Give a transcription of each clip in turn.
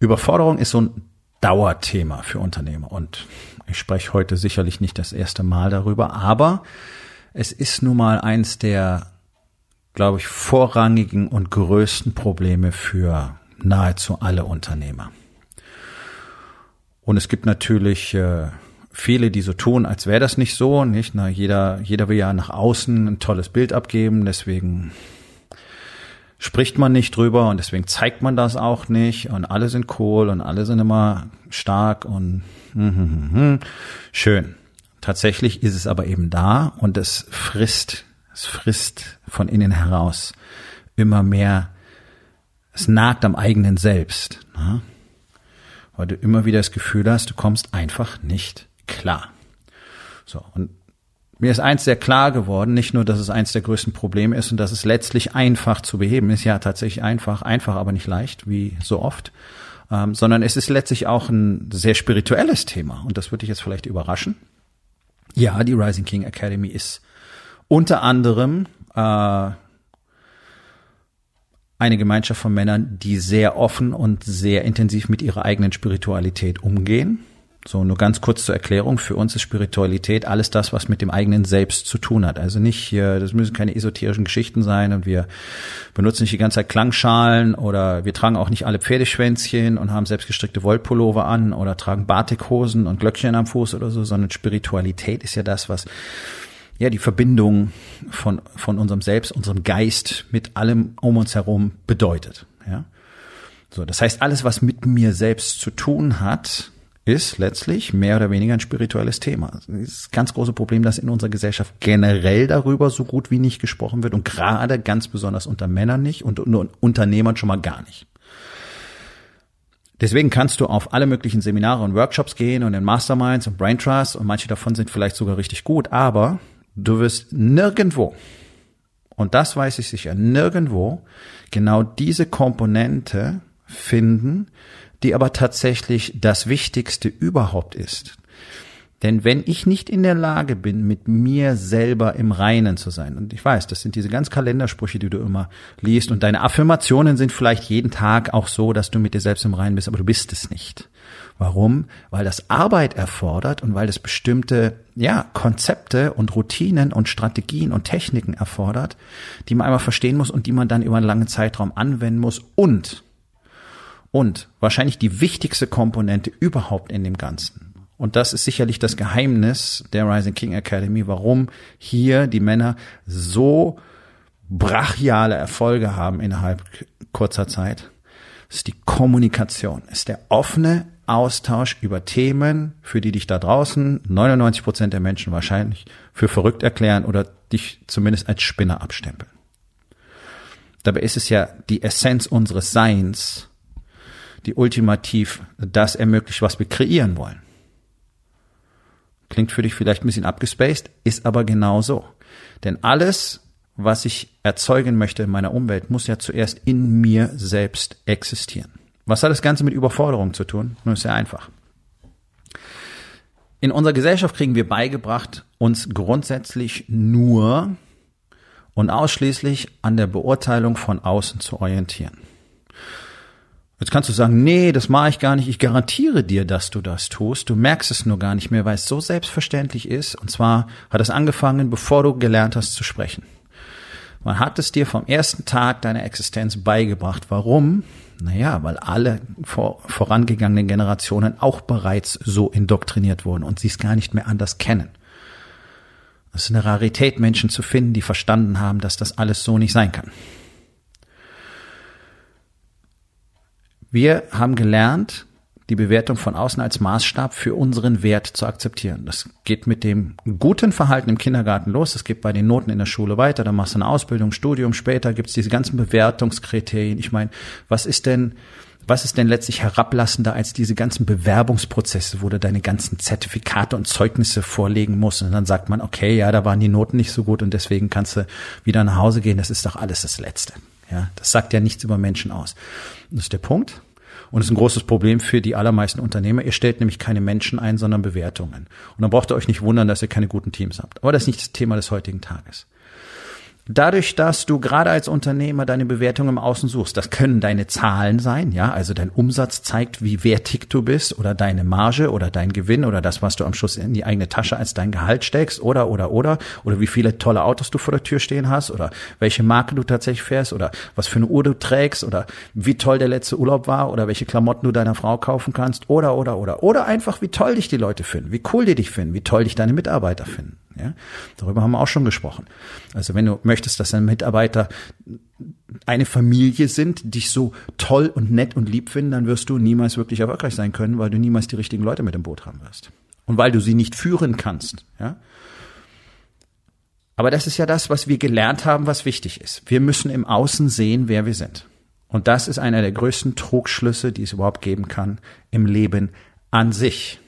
Überforderung ist so ein Dauerthema für Unternehmer und ich spreche heute sicherlich nicht das erste Mal darüber, aber es ist nun mal eins der, glaube ich, vorrangigen und größten Probleme für nahezu alle Unternehmer. Und es gibt natürlich äh, viele, die so tun, als wäre das nicht so, nicht? Na, jeder, jeder will ja nach außen ein tolles Bild abgeben, deswegen spricht man nicht drüber und deswegen zeigt man das auch nicht und alle sind cool und alle sind immer stark und hm, hm, hm, schön. Tatsächlich ist es aber eben da und es frisst, es frisst von innen heraus immer mehr, es nagt am eigenen Selbst, ne? weil du immer wieder das Gefühl hast, du kommst einfach nicht klar. So, und mir ist eins sehr klar geworden, nicht nur, dass es eins der größten Probleme ist und dass es letztlich einfach zu beheben ist, ja tatsächlich einfach, einfach aber nicht leicht, wie so oft, ähm, sondern es ist letztlich auch ein sehr spirituelles Thema und das würde dich jetzt vielleicht überraschen. Ja, die Rising King Academy ist unter anderem äh, eine Gemeinschaft von Männern, die sehr offen und sehr intensiv mit ihrer eigenen Spiritualität umgehen so, nur ganz kurz zur Erklärung. Für uns ist Spiritualität alles das, was mit dem eigenen Selbst zu tun hat. Also nicht hier, das müssen keine esoterischen Geschichten sein und wir benutzen nicht die ganze Zeit Klangschalen oder wir tragen auch nicht alle Pferdeschwänzchen und haben selbstgestrickte Wollpullover an oder tragen Batikhosen und Glöckchen am Fuß oder so, sondern Spiritualität ist ja das, was ja die Verbindung von, von unserem Selbst, unserem Geist mit allem um uns herum bedeutet. Ja. So, das heißt, alles, was mit mir selbst zu tun hat, ist letztlich mehr oder weniger ein spirituelles Thema. Das ist das ganz große Problem, dass in unserer Gesellschaft generell darüber so gut wie nicht gesprochen wird und gerade ganz besonders unter Männern nicht und unter Unternehmern schon mal gar nicht. Deswegen kannst du auf alle möglichen Seminare und Workshops gehen und in Masterminds und Brain Trust und manche davon sind vielleicht sogar richtig gut, aber du wirst nirgendwo, und das weiß ich sicher, nirgendwo genau diese Komponente finden, die aber tatsächlich das Wichtigste überhaupt ist. Denn wenn ich nicht in der Lage bin, mit mir selber im Reinen zu sein, und ich weiß, das sind diese ganz Kalendersprüche, die du immer liest, und deine Affirmationen sind vielleicht jeden Tag auch so, dass du mit dir selbst im Reinen bist, aber du bist es nicht. Warum? Weil das Arbeit erfordert und weil es bestimmte, ja, Konzepte und Routinen und Strategien und Techniken erfordert, die man einmal verstehen muss und die man dann über einen langen Zeitraum anwenden muss und und wahrscheinlich die wichtigste Komponente überhaupt in dem Ganzen. Und das ist sicherlich das Geheimnis der Rising King Academy, warum hier die Männer so brachiale Erfolge haben innerhalb kurzer Zeit. Das ist die Kommunikation, ist der offene Austausch über Themen, für die dich da draußen 99 Prozent der Menschen wahrscheinlich für verrückt erklären oder dich zumindest als Spinner abstempeln. Dabei ist es ja die Essenz unseres Seins, die ultimativ das ermöglicht, was wir kreieren wollen. Klingt für dich vielleicht ein bisschen abgespaced, ist aber genau so. Denn alles, was ich erzeugen möchte in meiner Umwelt, muss ja zuerst in mir selbst existieren. Was hat das Ganze mit Überforderung zu tun? Nun ist sehr einfach. In unserer Gesellschaft kriegen wir beigebracht, uns grundsätzlich nur und ausschließlich an der Beurteilung von außen zu orientieren. Jetzt kannst du sagen, nee, das mache ich gar nicht. Ich garantiere dir, dass du das tust. Du merkst es nur gar nicht mehr, weil es so selbstverständlich ist. Und zwar hat es angefangen, bevor du gelernt hast zu sprechen. Man hat es dir vom ersten Tag deiner Existenz beigebracht. Warum? Naja, weil alle vor, vorangegangenen Generationen auch bereits so indoktriniert wurden und sie es gar nicht mehr anders kennen. Es ist eine Rarität, Menschen zu finden, die verstanden haben, dass das alles so nicht sein kann. Wir haben gelernt, die Bewertung von außen als Maßstab für unseren Wert zu akzeptieren. Das geht mit dem guten Verhalten im Kindergarten los, das geht bei den Noten in der Schule weiter, dann machst du eine Ausbildung, Studium, später gibt's diese ganzen Bewertungskriterien. Ich meine, was ist denn, was ist denn letztlich herablassender als diese ganzen Bewerbungsprozesse, wo du deine ganzen Zertifikate und Zeugnisse vorlegen musst und dann sagt man, okay, ja, da waren die Noten nicht so gut und deswegen kannst du wieder nach Hause gehen, das ist doch alles das Letzte. Ja, das sagt ja nichts über Menschen aus. Das ist der Punkt. Und ist ein großes Problem für die allermeisten Unternehmer. Ihr stellt nämlich keine Menschen ein, sondern Bewertungen. Und dann braucht ihr euch nicht wundern, dass ihr keine guten Teams habt. Aber das ist nicht das Thema des heutigen Tages. Dadurch, dass du gerade als Unternehmer deine Bewertung im Außen suchst, das können deine Zahlen sein, ja, also dein Umsatz zeigt, wie wertig du bist oder deine Marge oder dein Gewinn oder das, was du am Schluss in die eigene Tasche als dein Gehalt steckst oder, oder, oder, oder wie viele tolle Autos du vor der Tür stehen hast oder welche Marke du tatsächlich fährst oder was für eine Uhr du trägst oder wie toll der letzte Urlaub war oder welche Klamotten du deiner Frau kaufen kannst oder, oder, oder, oder einfach wie toll dich die Leute finden, wie cool die dich finden, wie toll dich deine Mitarbeiter finden. Ja? Darüber haben wir auch schon gesprochen. Also wenn du möchtest, dass deine Mitarbeiter eine Familie sind, dich so toll und nett und lieb finden, dann wirst du niemals wirklich erfolgreich sein können, weil du niemals die richtigen Leute mit im Boot haben wirst. Und weil du sie nicht führen kannst. Ja? Aber das ist ja das, was wir gelernt haben, was wichtig ist. Wir müssen im Außen sehen, wer wir sind. Und das ist einer der größten Trugschlüsse, die es überhaupt geben kann im Leben an sich.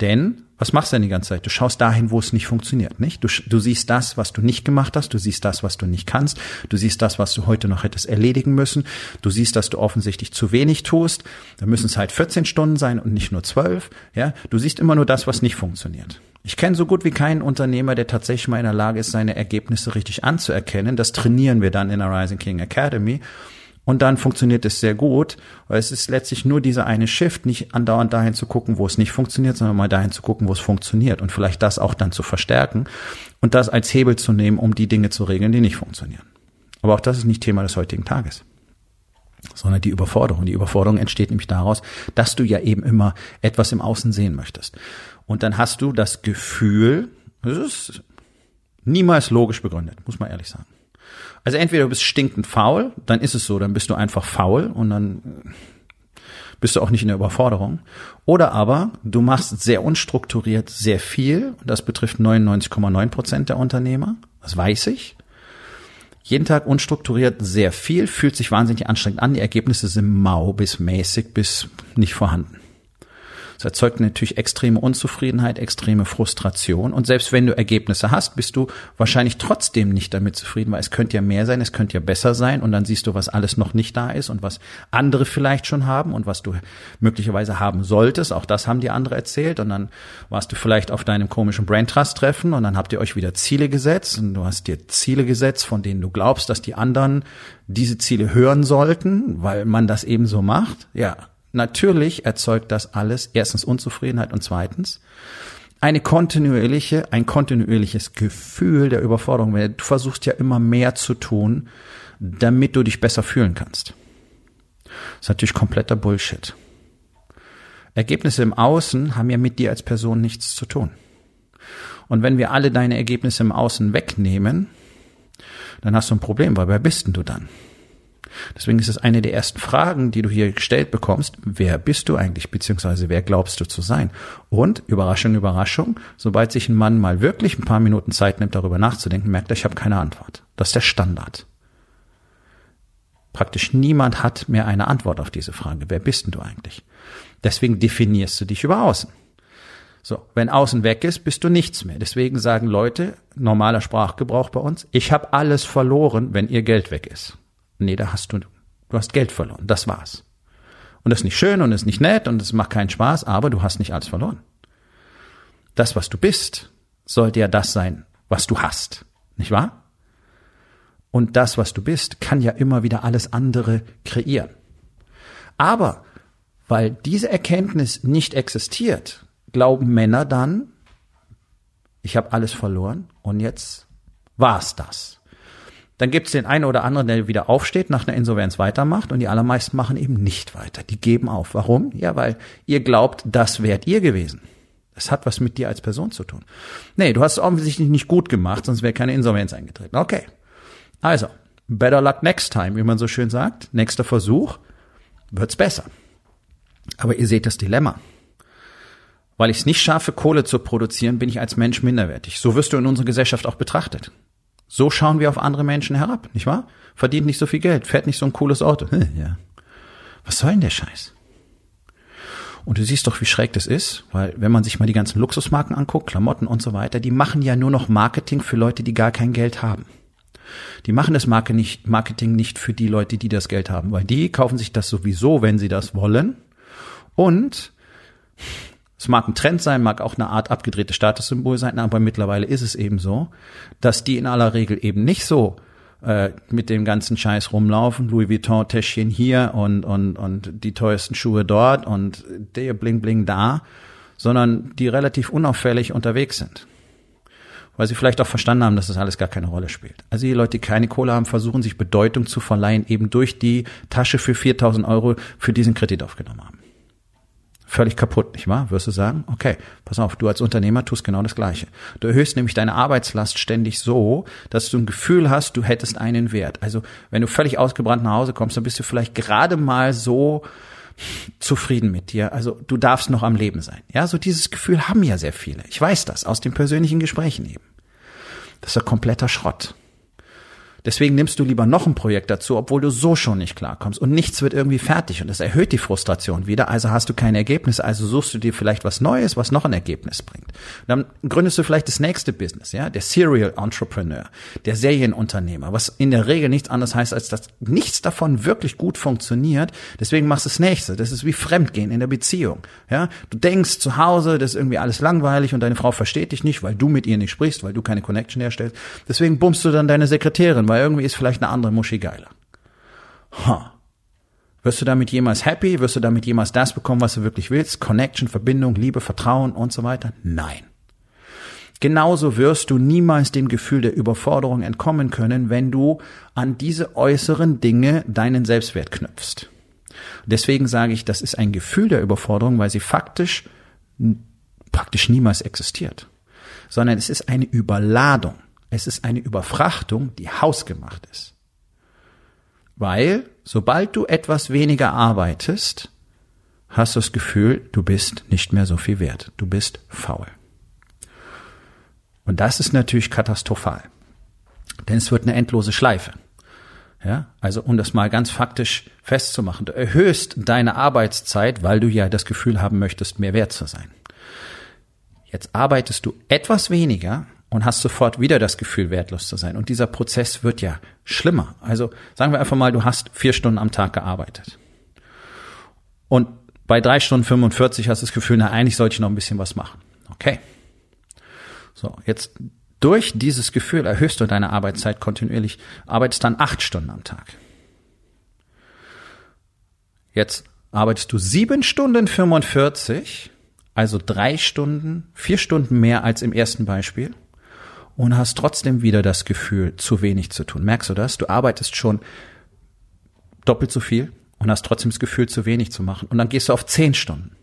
Denn was machst du denn die ganze Zeit? Du schaust dahin, wo es nicht funktioniert, nicht? Du, du siehst das, was du nicht gemacht hast, du siehst das, was du nicht kannst, du siehst das, was du heute noch hättest erledigen müssen, du siehst, dass du offensichtlich zu wenig tust, da müssen es halt 14 Stunden sein und nicht nur 12, ja? Du siehst immer nur das, was nicht funktioniert. Ich kenne so gut wie keinen Unternehmer, der tatsächlich mal in der Lage ist, seine Ergebnisse richtig anzuerkennen. Das trainieren wir dann in der Rising King Academy. Und dann funktioniert es sehr gut, es ist letztlich nur dieser eine Shift, nicht andauernd dahin zu gucken, wo es nicht funktioniert, sondern mal dahin zu gucken, wo es funktioniert und vielleicht das auch dann zu verstärken und das als Hebel zu nehmen, um die Dinge zu regeln, die nicht funktionieren. Aber auch das ist nicht Thema des heutigen Tages sondern die Überforderung. Die Überforderung entsteht nämlich daraus, dass du ja eben immer etwas im Außen sehen möchtest. Und dann hast du das Gefühl, das ist niemals logisch begründet, muss man ehrlich sagen. Also entweder du bist stinkend faul, dann ist es so, dann bist du einfach faul und dann bist du auch nicht in der Überforderung. Oder aber du machst sehr unstrukturiert sehr viel. Das betrifft 99,9 Prozent der Unternehmer. Das weiß ich. Jeden Tag unstrukturiert sehr viel, fühlt sich wahnsinnig anstrengend an. Die Ergebnisse sind mau bis mäßig bis nicht vorhanden. Das erzeugt natürlich extreme Unzufriedenheit, extreme Frustration. Und selbst wenn du Ergebnisse hast, bist du wahrscheinlich trotzdem nicht damit zufrieden, weil es könnte ja mehr sein, es könnte ja besser sein. Und dann siehst du, was alles noch nicht da ist und was andere vielleicht schon haben und was du möglicherweise haben solltest. Auch das haben die andere erzählt. Und dann warst du vielleicht auf deinem komischen Brain Trust Treffen und dann habt ihr euch wieder Ziele gesetzt und du hast dir Ziele gesetzt, von denen du glaubst, dass die anderen diese Ziele hören sollten, weil man das eben so macht. Ja, Natürlich erzeugt das alles erstens Unzufriedenheit und zweitens eine kontinuierliche, ein kontinuierliches Gefühl der Überforderung. Du versuchst ja immer mehr zu tun, damit du dich besser fühlen kannst. Das ist natürlich kompletter Bullshit. Ergebnisse im Außen haben ja mit dir als Person nichts zu tun. Und wenn wir alle deine Ergebnisse im Außen wegnehmen, dann hast du ein Problem, weil wer bist denn du dann? Deswegen ist es eine der ersten Fragen, die du hier gestellt bekommst. Wer bist du eigentlich, beziehungsweise wer glaubst du zu sein? Und, Überraschung, Überraschung, sobald sich ein Mann mal wirklich ein paar Minuten Zeit nimmt, darüber nachzudenken, merkt er, ich habe keine Antwort. Das ist der Standard. Praktisch niemand hat mehr eine Antwort auf diese Frage. Wer bist denn du eigentlich? Deswegen definierst du dich über außen. So, wenn außen weg ist, bist du nichts mehr. Deswegen sagen Leute, normaler Sprachgebrauch bei uns, ich habe alles verloren, wenn ihr Geld weg ist. Nee, da hast du, du hast Geld verloren. Das war's. Und das ist nicht schön und ist nicht nett und es macht keinen Spaß, aber du hast nicht alles verloren. Das, was du bist, sollte ja das sein, was du hast. Nicht wahr? Und das, was du bist, kann ja immer wieder alles andere kreieren. Aber weil diese Erkenntnis nicht existiert, glauben Männer dann, ich habe alles verloren und jetzt war's das. Dann gibt es den einen oder anderen, der wieder aufsteht, nach einer Insolvenz weitermacht und die allermeisten machen eben nicht weiter. Die geben auf. Warum? Ja, weil ihr glaubt, das wärt ihr gewesen. Das hat was mit dir als Person zu tun. Nee, du hast es offensichtlich nicht gut gemacht, sonst wäre keine Insolvenz eingetreten. Okay. Also, better luck next time, wie man so schön sagt. Nächster Versuch wird's besser. Aber ihr seht das Dilemma. Weil ich es nicht schaffe, Kohle zu produzieren, bin ich als Mensch minderwertig. So wirst du in unserer Gesellschaft auch betrachtet. So schauen wir auf andere Menschen herab, nicht wahr? Verdient nicht so viel Geld, fährt nicht so ein cooles Auto. Ja. Was soll denn der Scheiß? Und du siehst doch, wie schräg das ist, weil wenn man sich mal die ganzen Luxusmarken anguckt, Klamotten und so weiter, die machen ja nur noch Marketing für Leute, die gar kein Geld haben. Die machen das Marketing nicht für die Leute, die das Geld haben, weil die kaufen sich das sowieso, wenn sie das wollen. Und es mag ein Trend sein, mag auch eine Art abgedrehtes Statussymbol sein, aber mittlerweile ist es eben so, dass die in aller Regel eben nicht so äh, mit dem ganzen Scheiß rumlaufen, Louis Vuitton Täschchen hier und und und die teuersten Schuhe dort und der Bling Bling da, sondern die relativ unauffällig unterwegs sind. Weil sie vielleicht auch verstanden haben, dass das alles gar keine Rolle spielt. Also die Leute, die keine Kohle haben, versuchen sich Bedeutung zu verleihen, eben durch die Tasche für 4000 Euro, für diesen Kredit aufgenommen haben völlig kaputt, nicht wahr? Wirst du sagen, okay, pass auf, du als Unternehmer tust genau das Gleiche. Du erhöhst nämlich deine Arbeitslast ständig so, dass du ein Gefühl hast, du hättest einen Wert. Also wenn du völlig ausgebrannt nach Hause kommst, dann bist du vielleicht gerade mal so zufrieden mit dir. Also du darfst noch am Leben sein. Ja, so dieses Gefühl haben ja sehr viele. Ich weiß das aus den persönlichen Gesprächen eben. Das ist ja kompletter Schrott. Deswegen nimmst du lieber noch ein Projekt dazu, obwohl du so schon nicht klarkommst und nichts wird irgendwie fertig und das erhöht die Frustration wieder. Also hast du keine Ergebnisse, also suchst du dir vielleicht was Neues, was noch ein Ergebnis bringt. Und dann gründest du vielleicht das nächste Business, ja, der Serial Entrepreneur, der Serienunternehmer, was in der Regel nichts anderes heißt, als dass nichts davon wirklich gut funktioniert. Deswegen machst du das nächste. Das ist wie Fremdgehen in der Beziehung, ja. Du denkst zu Hause, das ist irgendwie alles langweilig und deine Frau versteht dich nicht, weil du mit ihr nicht sprichst, weil du keine Connection herstellst. Deswegen bummst du dann deine Sekretärin weil irgendwie ist vielleicht eine andere Muschi geiler. Huh. Wirst du damit jemals happy? Wirst du damit jemals das bekommen, was du wirklich willst? Connection, Verbindung, Liebe, Vertrauen und so weiter? Nein. Genauso wirst du niemals dem Gefühl der Überforderung entkommen können, wenn du an diese äußeren Dinge deinen Selbstwert knüpfst. Deswegen sage ich, das ist ein Gefühl der Überforderung, weil sie faktisch praktisch niemals existiert, sondern es ist eine Überladung. Es ist eine Überfrachtung, die hausgemacht ist. Weil, sobald du etwas weniger arbeitest, hast du das Gefühl, du bist nicht mehr so viel wert. Du bist faul. Und das ist natürlich katastrophal. Denn es wird eine endlose Schleife. Ja, also um das mal ganz faktisch festzumachen, du erhöhst deine Arbeitszeit, weil du ja das Gefühl haben möchtest, mehr wert zu sein. Jetzt arbeitest du etwas weniger und hast sofort wieder das Gefühl, wertlos zu sein. Und dieser Prozess wird ja schlimmer. Also sagen wir einfach mal, du hast vier Stunden am Tag gearbeitet. Und bei drei Stunden 45 hast du das Gefühl, na, eigentlich sollte ich noch ein bisschen was machen. Okay. So, jetzt durch dieses Gefühl erhöhst du deine Arbeitszeit kontinuierlich, arbeitest dann acht Stunden am Tag. Jetzt arbeitest du sieben Stunden 45, also drei Stunden, vier Stunden mehr als im ersten Beispiel und hast trotzdem wieder das Gefühl, zu wenig zu tun. Merkst du das? Du arbeitest schon doppelt so viel und hast trotzdem das Gefühl, zu wenig zu machen. Und dann gehst du auf zehn Stunden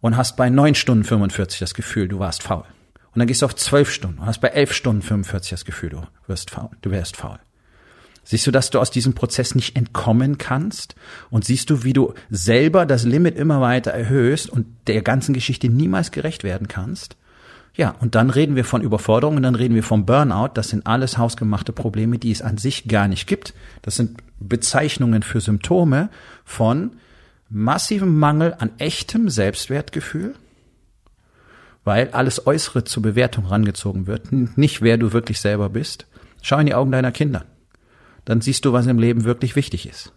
und hast bei neun Stunden 45 das Gefühl, du warst faul. Und dann gehst du auf zwölf Stunden und hast bei elf Stunden 45 das Gefühl, du wirst faul, du wärst faul. Siehst du, dass du aus diesem Prozess nicht entkommen kannst? Und siehst du, wie du selber das Limit immer weiter erhöhst und der ganzen Geschichte niemals gerecht werden kannst? Ja, und dann reden wir von Überforderung und dann reden wir vom Burnout. Das sind alles hausgemachte Probleme, die es an sich gar nicht gibt. Das sind Bezeichnungen für Symptome von massivem Mangel an echtem Selbstwertgefühl, weil alles Äußere zur Bewertung rangezogen wird, nicht wer du wirklich selber bist. Schau in die Augen deiner Kinder. Dann siehst du, was im Leben wirklich wichtig ist.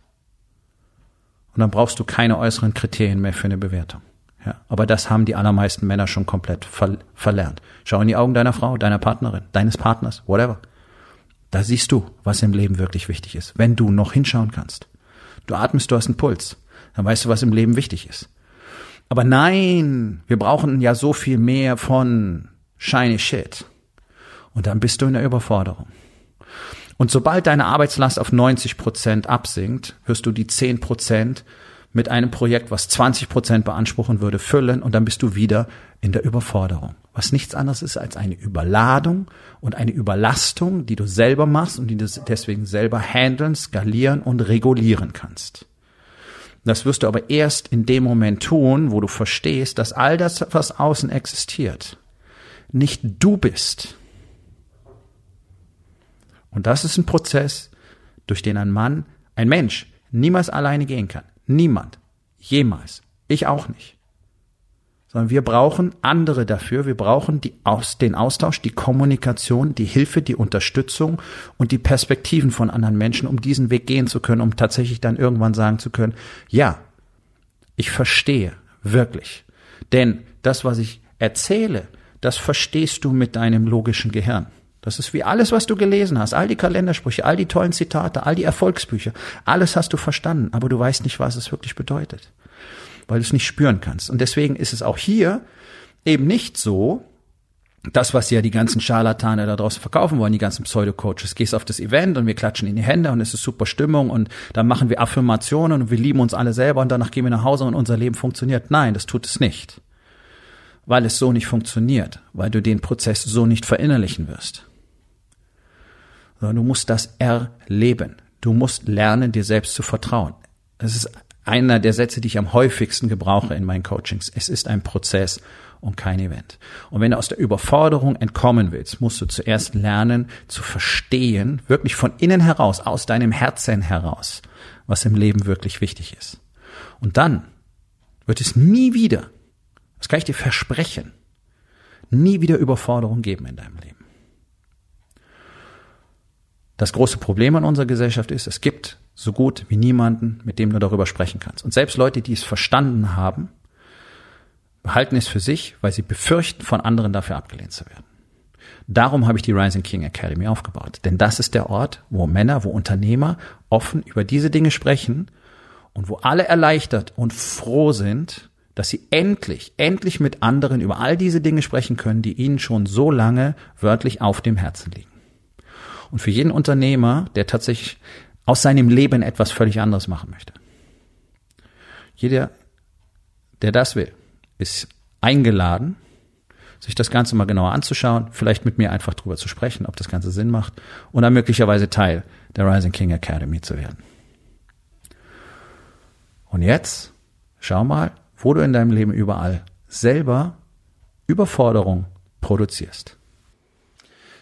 Und dann brauchst du keine äußeren Kriterien mehr für eine Bewertung. Ja, aber das haben die allermeisten Männer schon komplett ver verlernt. Schau in die Augen deiner Frau, deiner Partnerin, deines Partners, whatever. Da siehst du, was im Leben wirklich wichtig ist, wenn du noch hinschauen kannst. Du atmest, du hast einen Puls, dann weißt du, was im Leben wichtig ist. Aber nein, wir brauchen ja so viel mehr von shiny shit. Und dann bist du in der Überforderung. Und sobald deine Arbeitslast auf 90 Prozent absinkt, wirst du die 10 Prozent mit einem Projekt, was 20 Prozent beanspruchen würde, füllen und dann bist du wieder in der Überforderung. Was nichts anderes ist als eine Überladung und eine Überlastung, die du selber machst und die du deswegen selber handeln, skalieren und regulieren kannst. Das wirst du aber erst in dem Moment tun, wo du verstehst, dass all das, was außen existiert, nicht du bist. Und das ist ein Prozess, durch den ein Mann, ein Mensch niemals alleine gehen kann. Niemand. Jemals. Ich auch nicht. Sondern wir brauchen andere dafür. Wir brauchen die aus, den Austausch, die Kommunikation, die Hilfe, die Unterstützung und die Perspektiven von anderen Menschen, um diesen Weg gehen zu können, um tatsächlich dann irgendwann sagen zu können, ja, ich verstehe wirklich. Denn das, was ich erzähle, das verstehst du mit deinem logischen Gehirn. Das ist wie alles, was du gelesen hast, all die Kalendersprüche, all die tollen Zitate, all die Erfolgsbücher, alles hast du verstanden, aber du weißt nicht, was es wirklich bedeutet, weil du es nicht spüren kannst. Und deswegen ist es auch hier eben nicht so, das, was ja die ganzen Scharlatane da draußen verkaufen wollen, die ganzen Pseudo-Coaches. Gehst auf das Event und wir klatschen in die Hände und es ist super Stimmung und dann machen wir Affirmationen und wir lieben uns alle selber und danach gehen wir nach Hause und unser Leben funktioniert. Nein, das tut es nicht. Weil es so nicht funktioniert, weil du den Prozess so nicht verinnerlichen wirst sondern du musst das erleben. Du musst lernen, dir selbst zu vertrauen. Das ist einer der Sätze, die ich am häufigsten gebrauche in meinen Coachings. Es ist ein Prozess und kein Event. Und wenn du aus der Überforderung entkommen willst, musst du zuerst lernen zu verstehen, wirklich von innen heraus, aus deinem Herzen heraus, was im Leben wirklich wichtig ist. Und dann wird es nie wieder, das kann ich dir versprechen, nie wieder Überforderung geben in deinem Leben. Das große Problem in unserer Gesellschaft ist, es gibt so gut wie niemanden, mit dem du darüber sprechen kannst. Und selbst Leute, die es verstanden haben, behalten es für sich, weil sie befürchten, von anderen dafür abgelehnt zu werden. Darum habe ich die Rising King Academy aufgebaut. Denn das ist der Ort, wo Männer, wo Unternehmer offen über diese Dinge sprechen und wo alle erleichtert und froh sind, dass sie endlich, endlich mit anderen über all diese Dinge sprechen können, die ihnen schon so lange wörtlich auf dem Herzen liegen. Und für jeden Unternehmer, der tatsächlich aus seinem Leben etwas völlig anderes machen möchte. Jeder, der das will, ist eingeladen, sich das Ganze mal genauer anzuschauen, vielleicht mit mir einfach drüber zu sprechen, ob das Ganze Sinn macht und dann möglicherweise Teil der Rising King Academy zu werden. Und jetzt schau mal, wo du in deinem Leben überall selber Überforderung produzierst.